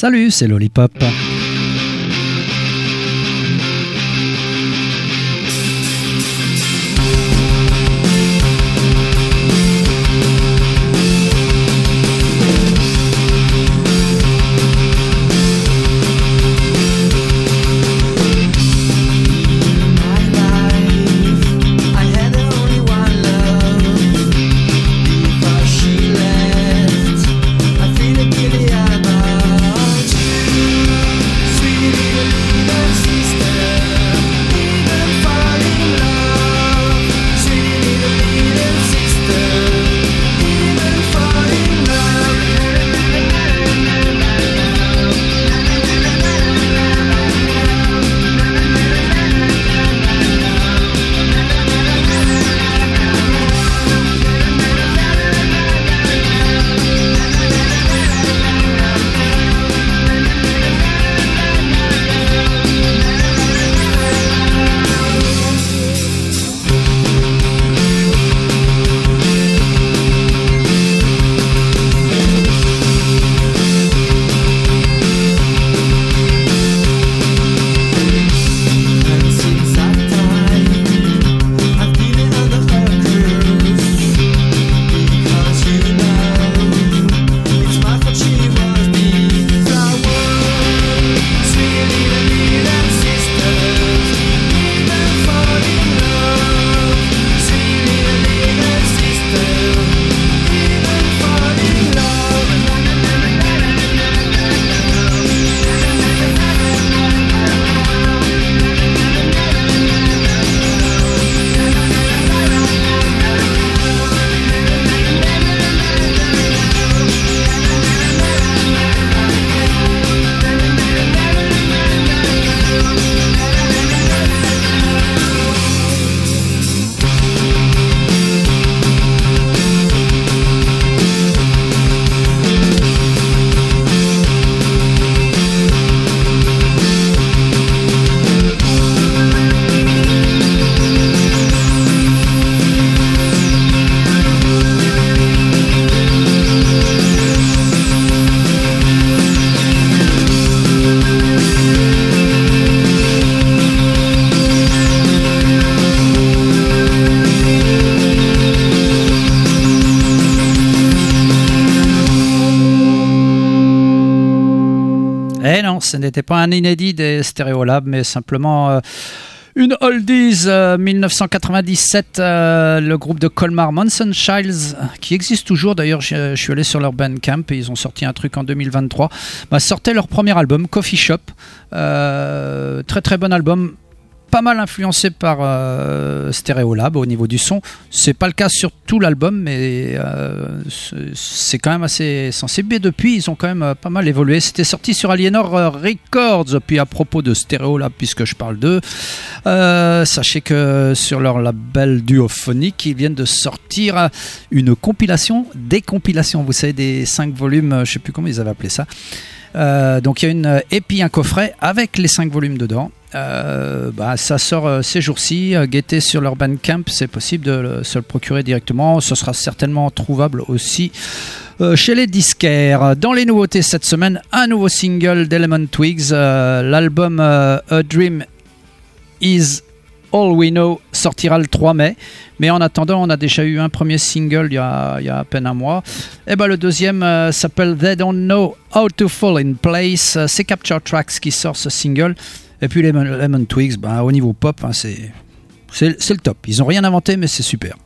Salut, c'est Lollipop. Ce n'était pas un inédit des Stereolab, mais simplement euh, une oldies 1997, euh, euh, le groupe de Colmar Monson Childs, qui existe toujours d'ailleurs. Je, suis allé sur leur Bandcamp et ils ont sorti un truc en 2023. Bah, sortait leur premier album, Coffee Shop. très très bon album pas mal influencé par euh, Stereolab au niveau du son. C'est pas le cas sur tout l'album, mais euh, c'est quand même assez sensible. Et depuis, ils ont quand même euh, pas mal évolué. C'était sorti sur Alienor Records. Puis à propos de Stereolab, puisque je parle d'eux, sachez que sur leur label duophonique, ils viennent de sortir une compilation, des compilations. Vous savez, des 5 volumes, je sais plus comment ils avaient appelé ça. Donc il y a une et un coffret avec les 5 volumes dedans. Euh, bah, ça sort euh, ces jours-ci. Euh, guettez sur leur Bandcamp, c'est possible de se le procurer directement. Ce sera certainement trouvable aussi chez les disquaires. Dans les nouveautés cette semaine, un nouveau single d'Element Twigs. L'album A Dream Is All We Know sortira le 3 mai. Mais en attendant, on a déjà eu un premier single il y a, à peine un mois. Et ben, le deuxième s'appelle They Don't Know How to Fall in Place. C'est Capture Tracks qui sort ce single. Et puis Lemon Twigs, bah, au niveau pop, hein, c'est le top. Ils n'ont rien inventé, mais c'est super.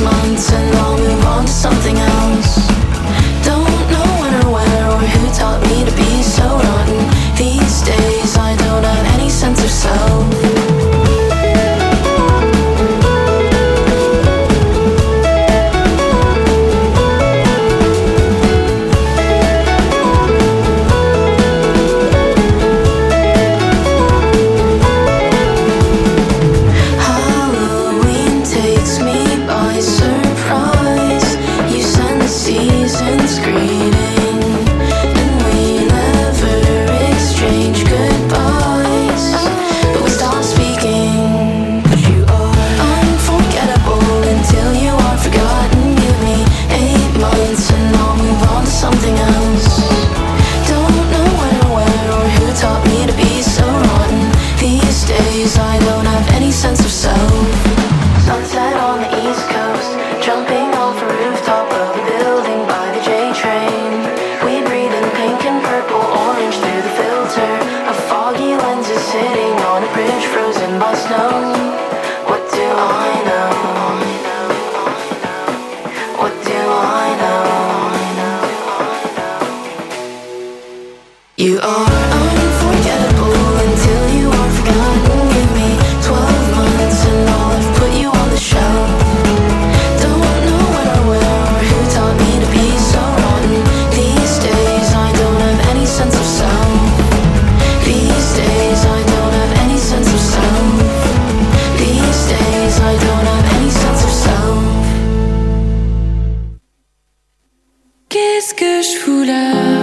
months and long we want something else. Qu'est-ce que je fous là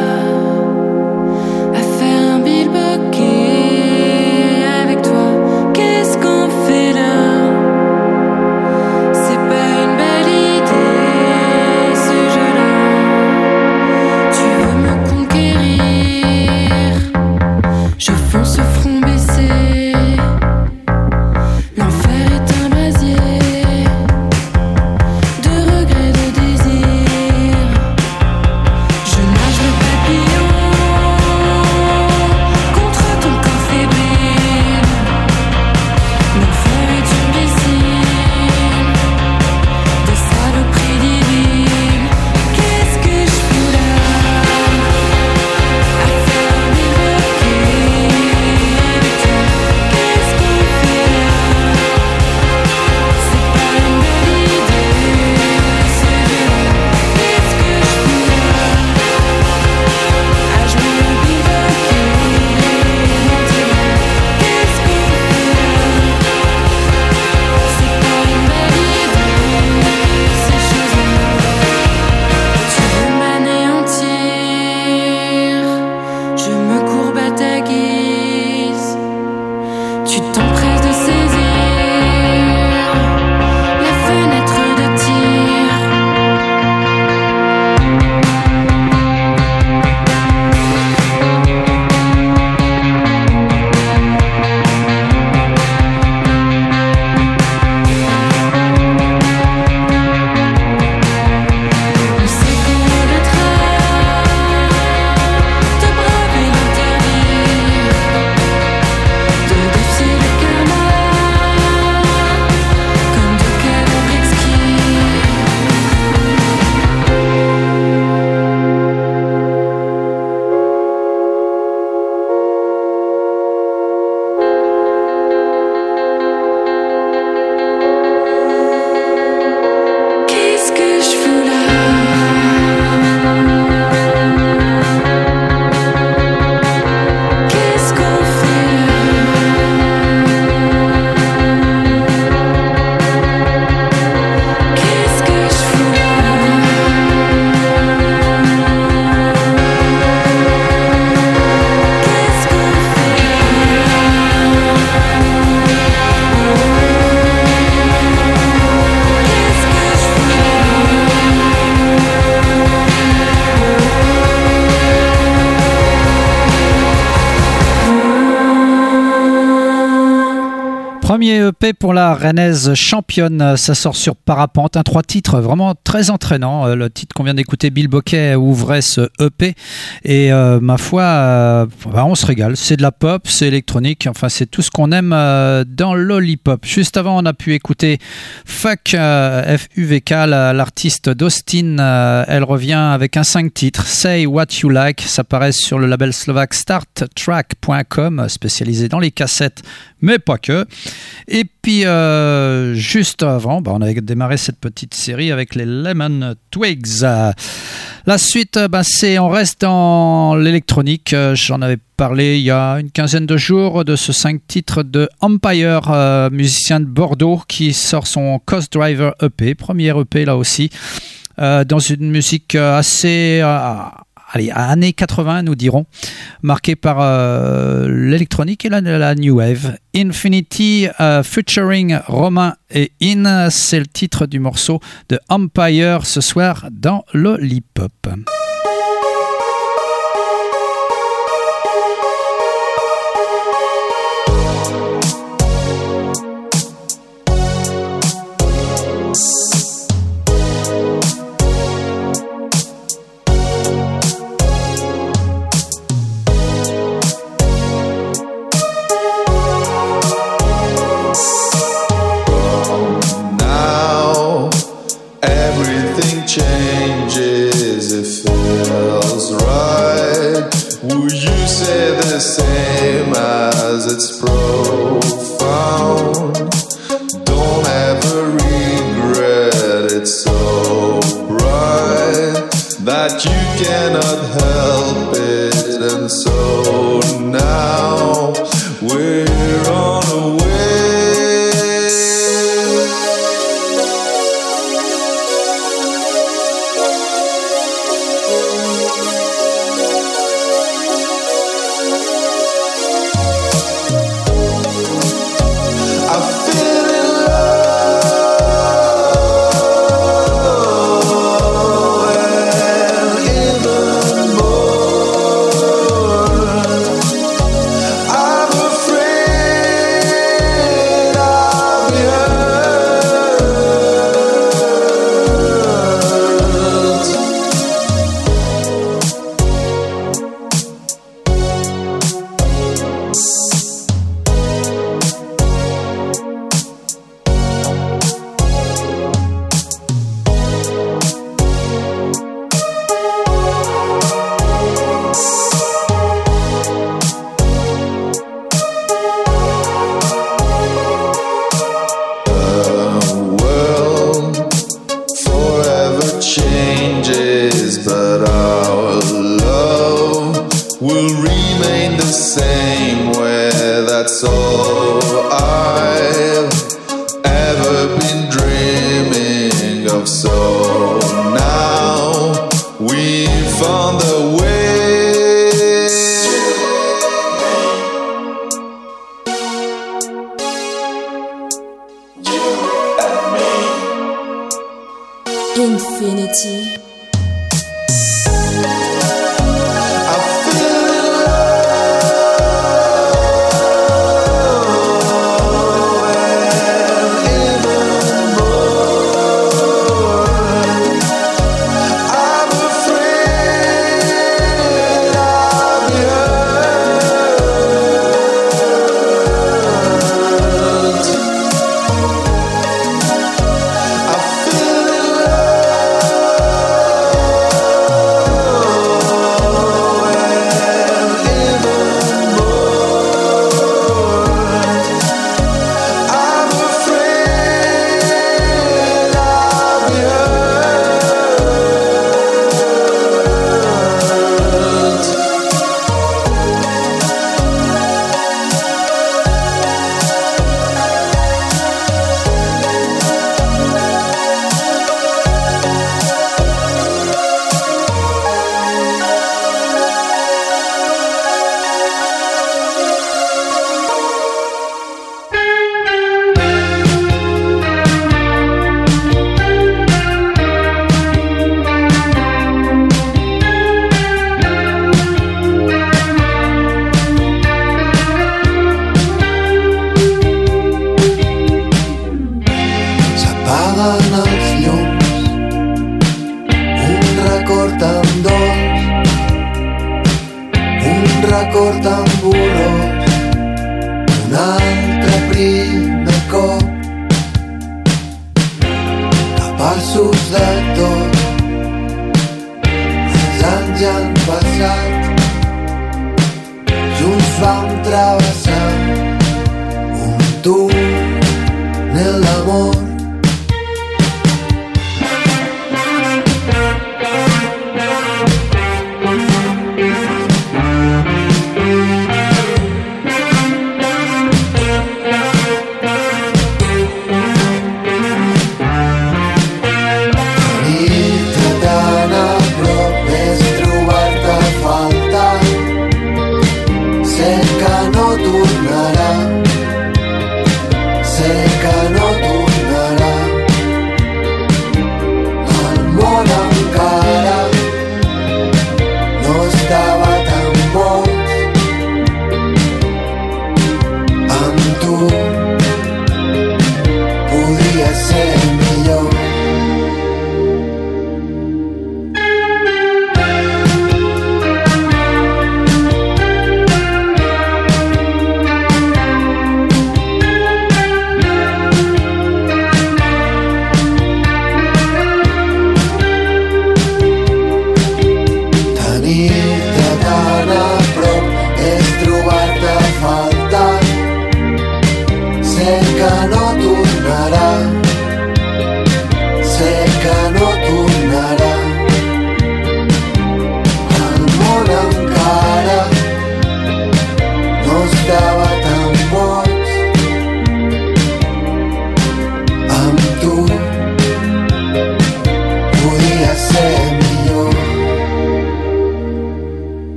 pour la Rennaise championne. Ça sort sur Parapente. Un trois titres vraiment très entraînant. Euh, le titre qu'on vient d'écouter, Bill Bokeh, ouvrait ce EP. Et euh, ma foi, euh, bah, on se régale. C'est de la pop, c'est électronique. Enfin, c'est tout ce qu'on aime dans l'Olipop. Juste avant, on a pu écouter Fuck FUVK, l'artiste d'Austin. elle revient avec un 5 titres. Say What You Like. Ça paraît sur le label slovaque starttrack.com, spécialisé dans les cassettes mais pas que. Puis, euh, juste avant, bah, on avait démarré cette petite série avec les Lemon Twigs. La suite, bah, c'est on reste dans l'électronique. J'en avais parlé il y a une quinzaine de jours de ce 5 titres de Empire, euh, musicien de Bordeaux, qui sort son Coast Driver EP, premier EP là aussi, euh, dans une musique assez allez, années 80, nous dirons, marqué par euh, l'électronique et la, new wave. Infinity euh, featuring Romain et In, c'est le titre du morceau de Empire ce soir dans Lollipop. that you cannot help it, and so now we're on.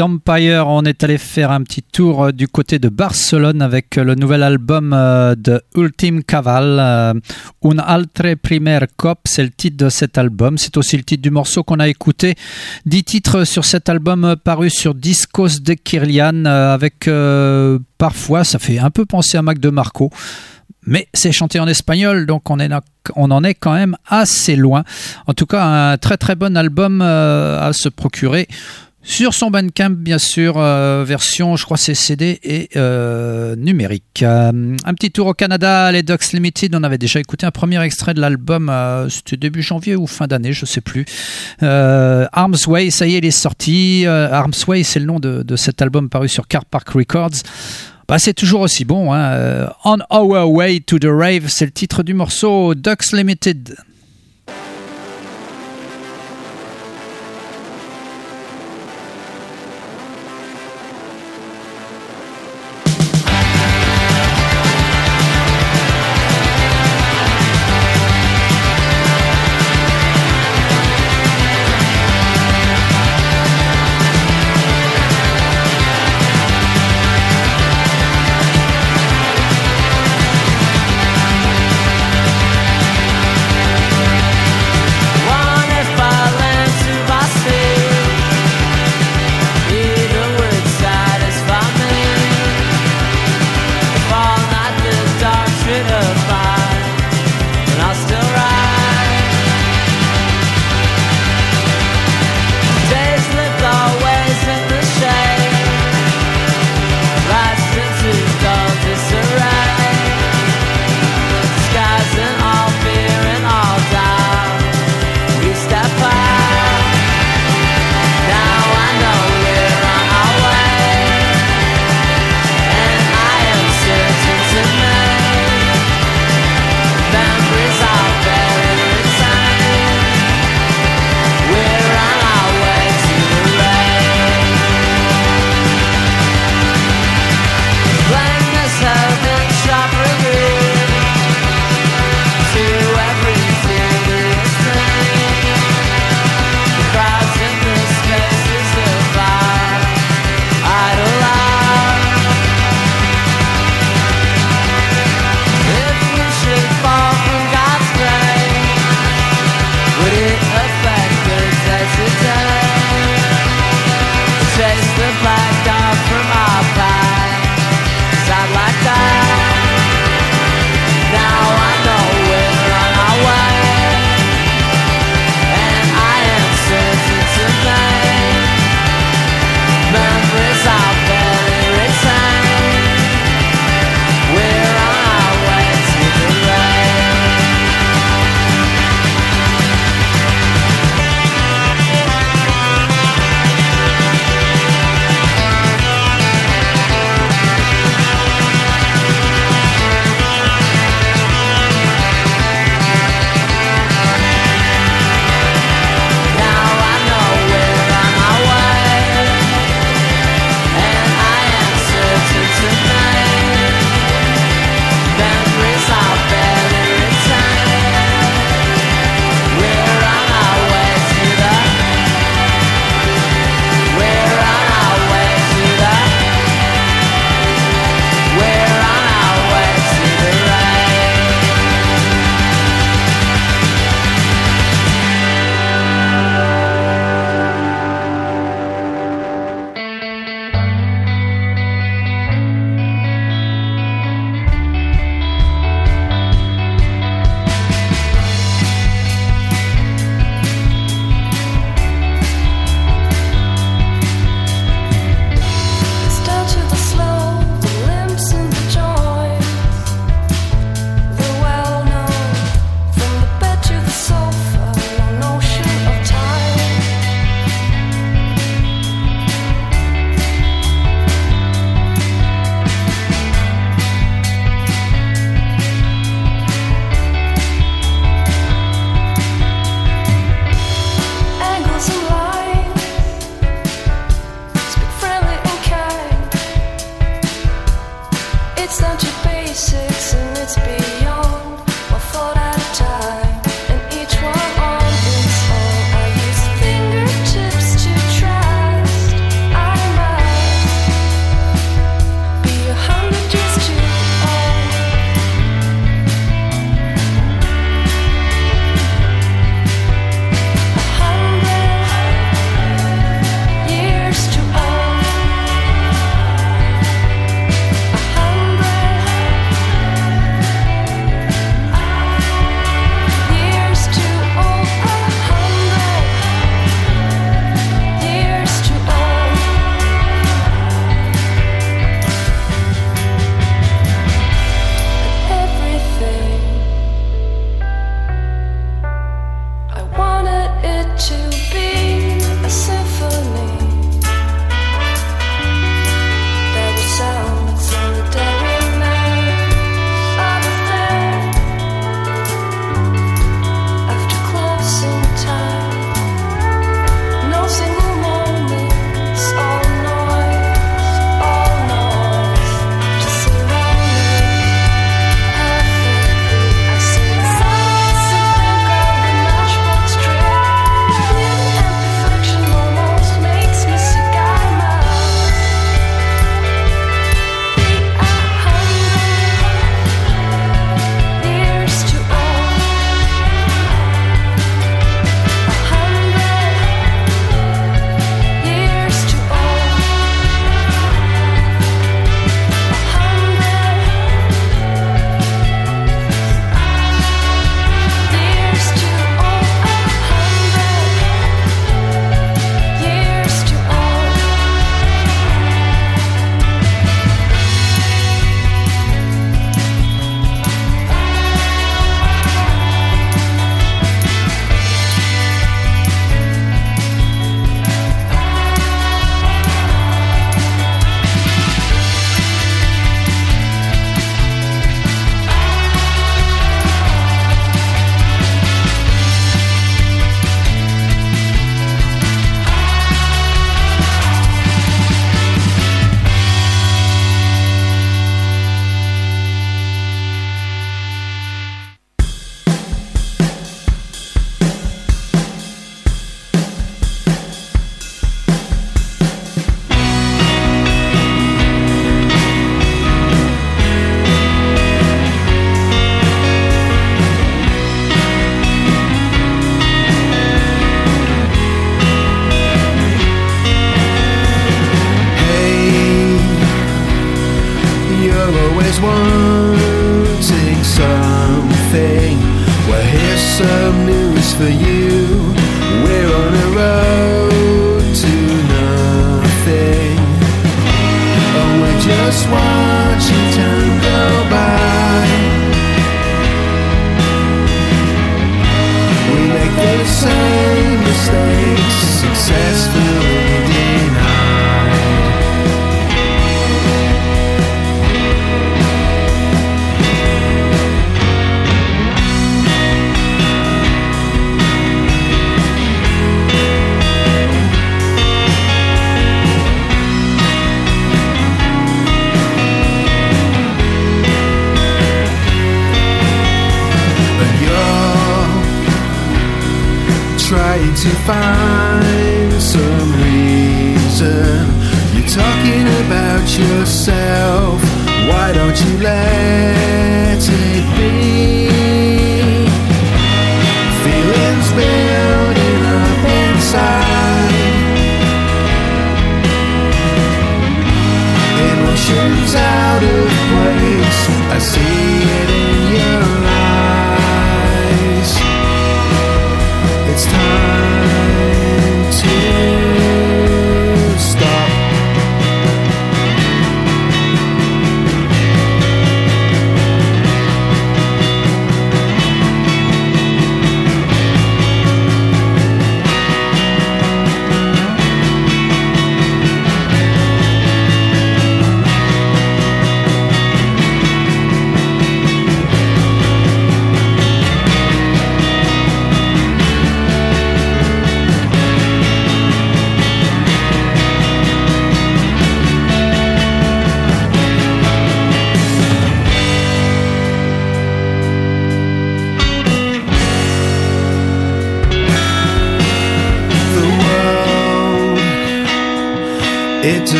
d'Empire, on est allé faire un petit tour euh, du côté de Barcelone avec euh, le nouvel album de Ultim Caval, Un altre primer cop, c'est le titre de cet album. C'est aussi le titre du morceau qu'on a écouté. Dix titres sur cet album paru sur Discos de Kirlian avec parfois, ça fait un peu penser à Mac de Marco mais c'est chanté en espagnol, donc on, en est quand même assez loin. En tout cas, un très très bon album euh, à se procurer. Sur son Bandcamp, bien sûr, euh, version, je crois, c'est CD et euh, numérique. un petit tour au Canada, les Ducks Limited. On avait déjà écouté un premier extrait de l'album, c'était début janvier ou fin d'année, je sais plus. Arms Way, ça y est, il est sorti. Arms Way, c'est le nom de, cet album paru sur Car Park Records. Bah, c'est toujours aussi bon. Hein. Euh, On Our Way to the Rave, c'est le titre du morceau Ducks Limited.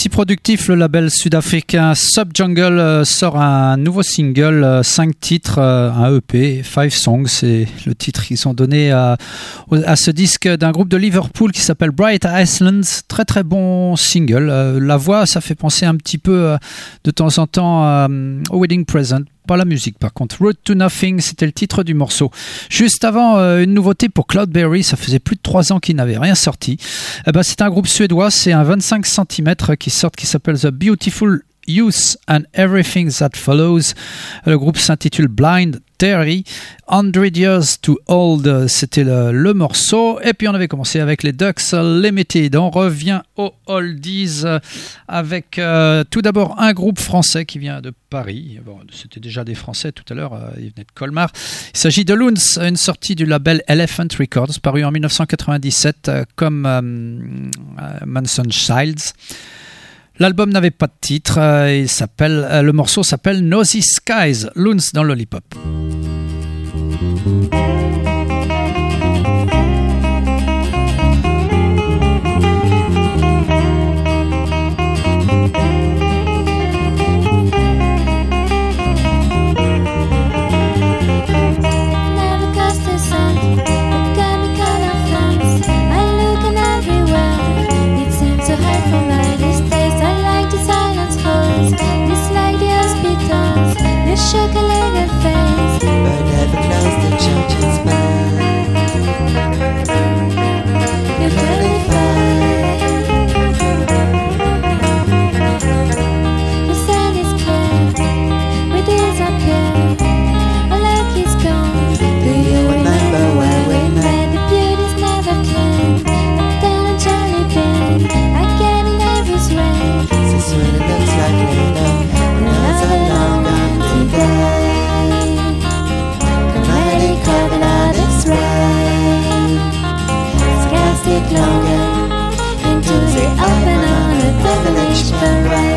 Aussi productif, le label sud-africain Subjungle euh, sort un nouveau single, 5 titres, euh, un EP, 5 songs, c'est le titre qu'ils ont donné à, à ce disque d'un groupe de Liverpool qui s'appelle Bright Iceland. Très très bon single. Euh, La voix, ça fait penser un petit peu euh, de temps en temps euh, au Wedding Present. La musique par contre. Road to Nothing, c'était le titre du morceau. Juste avant, euh, une nouveauté pour Cloudberry, ça faisait plus de 3 ans qu'il n'avait rien sorti. Eh ben, c'est un groupe suédois, c'est un 25 cm qui sort, qui s'appelle The Beautiful Youth and Everything That Follows. Le groupe s'intitule Blind Terry. 100 Years to Old, c'était le, morceau. Et puis on avait commencé avec les Ducks Limited. On revient aux Oldies avec euh, tout d'abord un groupe français qui vient de Paris. C'était déjà des Français tout à l'heure, euh, ils de Colmar. Il s'agit de Loons, une sortie du label Elephant Records, paru en 1997 euh, comme euh, Manson Childs. L'album n'avait pas de titre, euh, euh, le morceau s'appelle Nosy Skies, Loons dans Lollipop. whisperer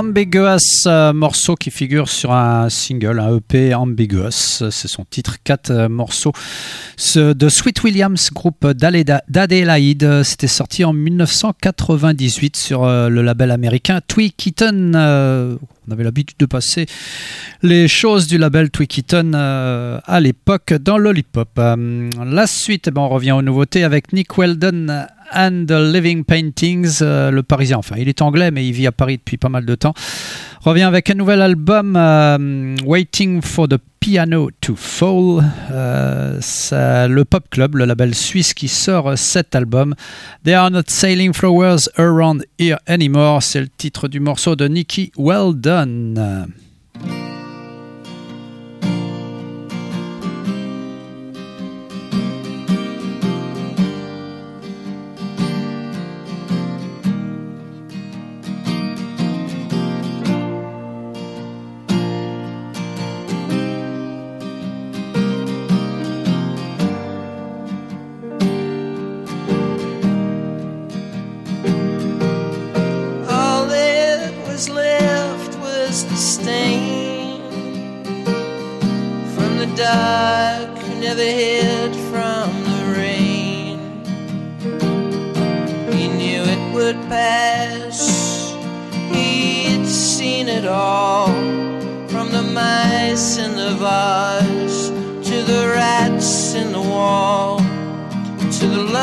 Ambiguous, euh, morceau qui figure sur un single, un EP Ambiguous, c'est son titre, quatre euh, morceaux Ce- de Sweet Williams, groupe d'Adélaïde, c'était sorti en 1998 sur euh, le label américain Tweakeaton. Euh, on avait l'habitude de passer les choses du label Tweakeaton euh, à l'époque dans Lollipop. Euh, la suite, eh ben, on revient aux nouveautés avec Nick Weldon and the Living Paintings, euh, le Parisien. Enfin, il est anglais, mais il vit à Paris depuis pas mal de temps. Revient avec un nouvel album, euh, Waiting for the Piano to Fall. Euh, c'est le Pop Club, le label suisse qui sort cet album. They are not sailing flowers around here anymore. C'est le titre du morceau de Nicky Weldon. All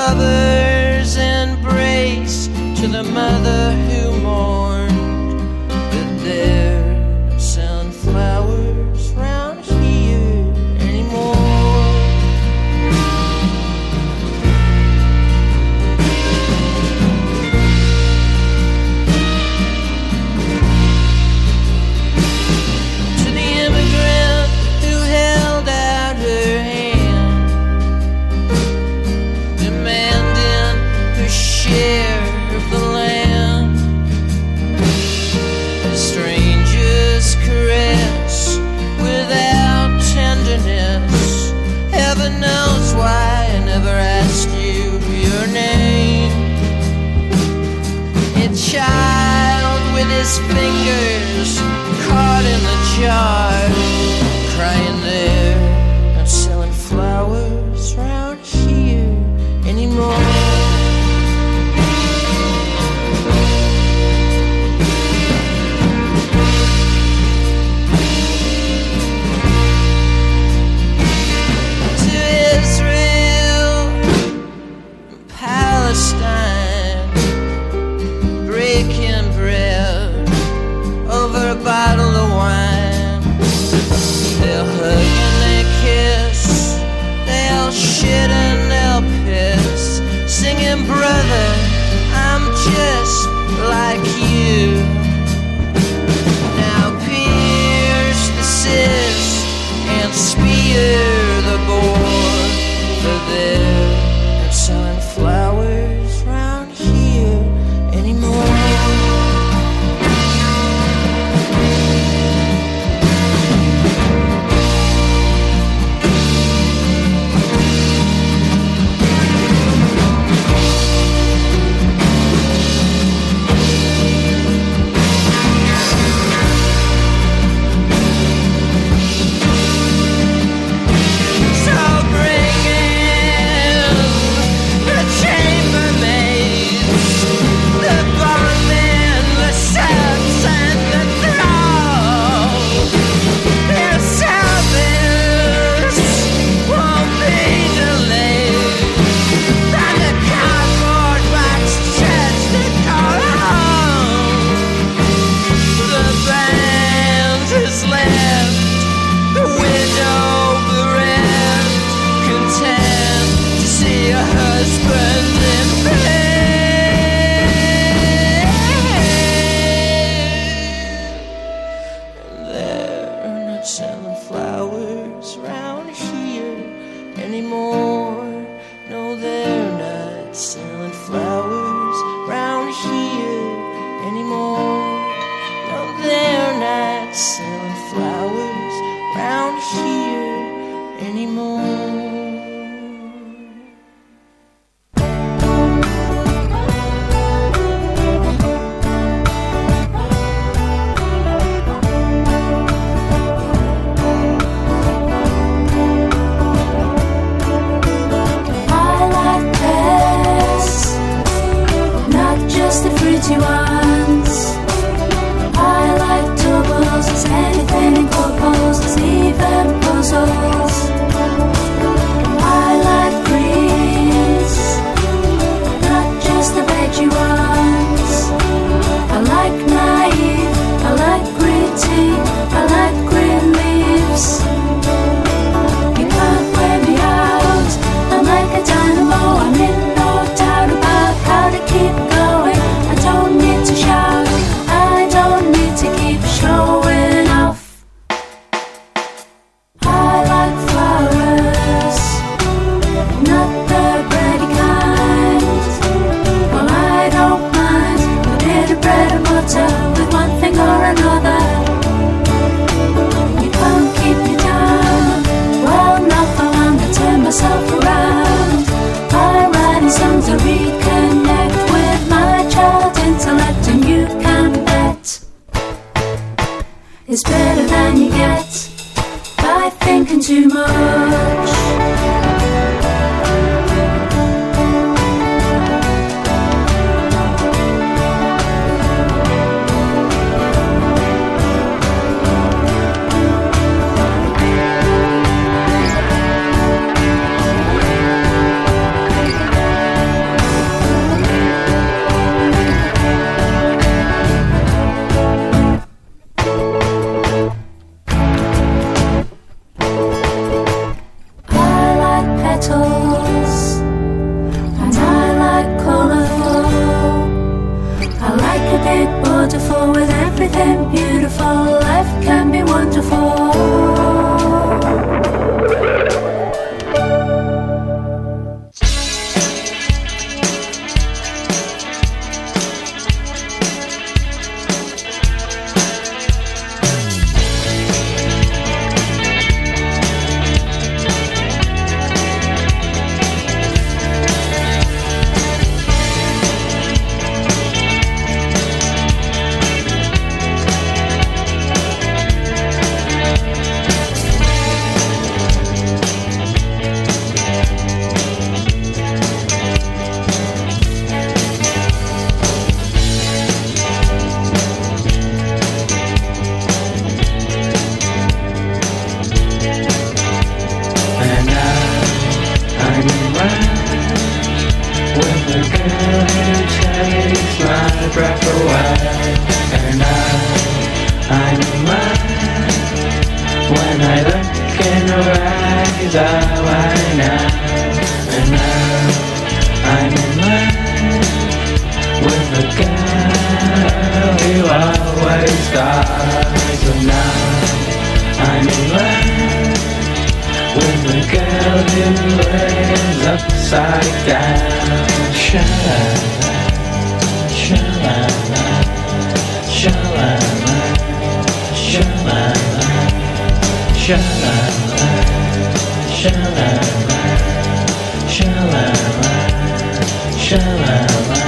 lover's embrace, to the mother who understand. Always dies. And now I'm in love with the girl who lives upside down. Sha-la-la, sha-la-la, sha-la-la, sha-la-la, sha-la-la, sha-la-la, sha-la-la, sha-la-la.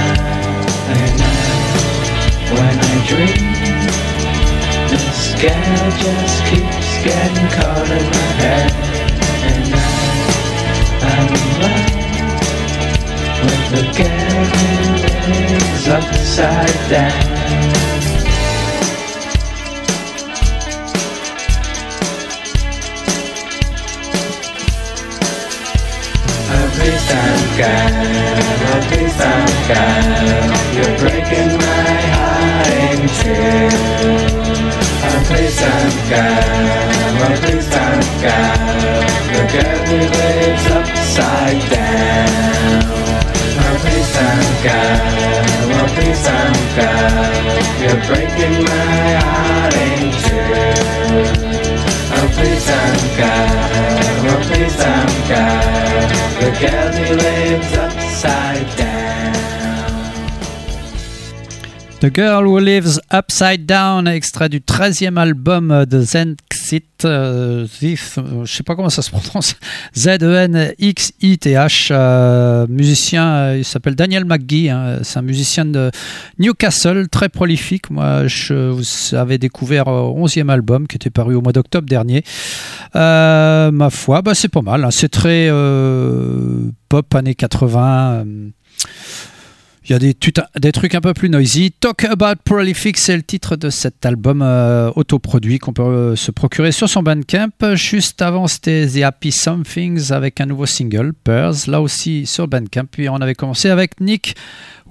And now, when I dream, girl just keeps getting caught in my head. And now, I'm in love with the lives upside down. Please don't go. Please don't go. You're breaking my heart in two. Mentri Sangkar, Mentri Sangkar Look every waves upside down Mentri Sangkar, Mentri Sangkar You're breaking my heart in two Mentri Sangkar, Mentri Sangkar Look every waves upside down The Girl Who Lives Upside Down, extrait du 13e album de Zenxit, euh, Zith, euh, je sais pas comment ça se prononce, Z-E-N-X-I-T-H, euh, musicien, euh, il s'appelle Daniel McGee, hein, c'est un musicien de Newcastle, très prolifique. Moi, je vous avais découvert au 11e album qui était paru au mois d'octobre dernier. Euh, ma foi, bah, c'est pas mal, hein, c'est très pop années 80. Il y a des, trucs un peu plus noisy. Talk About Prolific, c'est le titre de cet album euh, autoproduit qu'on peut euh, se procurer sur son Bandcamp. Juste avant, c'était The Happy Somethings avec un nouveau single, Pearls, là aussi sur Bandcamp. Puis on avait commencé avec Nick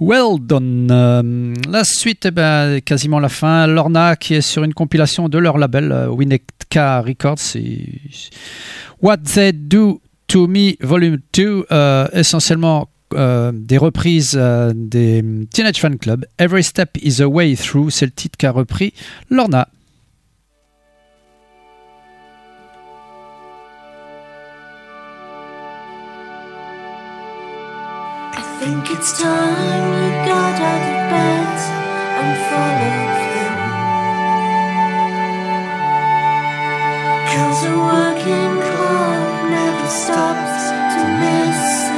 Weldon. Euh, la suite, eh ben, quasiment la fin. Lorna qui est sur une compilation de leur label, euh, Winnetka Records. What They Do To Me Volume 2, euh, essentiellement euh, des reprises euh, des Teenage Fan Club. Every Step is a Way Through, c'est le titre qu'a repris Lorna. I think it's time you got out of bed and followed him. Cause a working club never stops to miss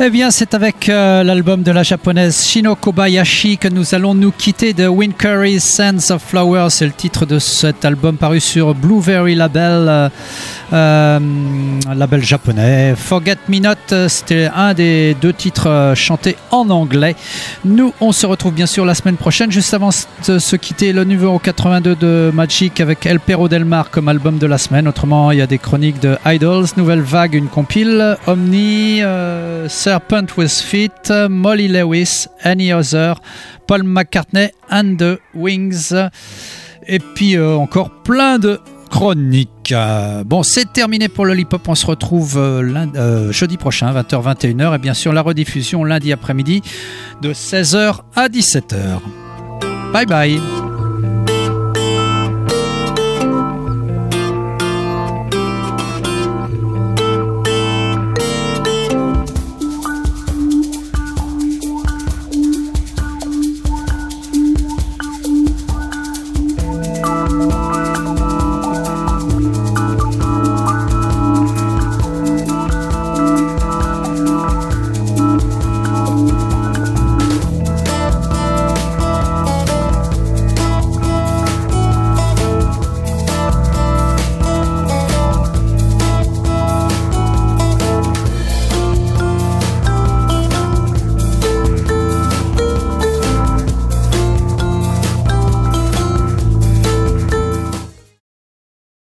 Eh bien, c'est avec euh, l'album de la japonaise Shino Kobayashi que nous allons nous quitter de Wind Curry's Sands of Flowers. C'est le titre de cet album paru sur Blueberry Label, euh, euh, label japonais. Forget Me Not, c'était un des deux titres chantés en anglais. Nous, on se retrouve bien sûr la semaine prochaine. Juste avant de se quitter, le numéro 82 de Magic avec El Perro del Mar comme album de la semaine. Autrement, il y a des chroniques de Idols, Nouvelle Vague, une compile, Omni, Serpent with Feet, Molly Lewis, Any Other, Paul McCartney and the Wings. Et puis euh, encore plein de chroniques. Euh, bon, c'est terminé pour Lollipop. On se retrouve euh, jeudi prochain, 20h-21h. Et bien sûr, la rediffusion lundi après-midi de 16h à 17h. Bye bye.